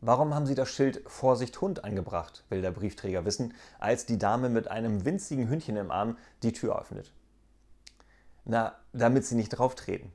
Warum haben Sie das Schild Vorsicht Hund angebracht, will der Briefträger wissen, als die Dame mit einem winzigen Hündchen im Arm die Tür öffnet. Na, damit Sie nicht drauf treten.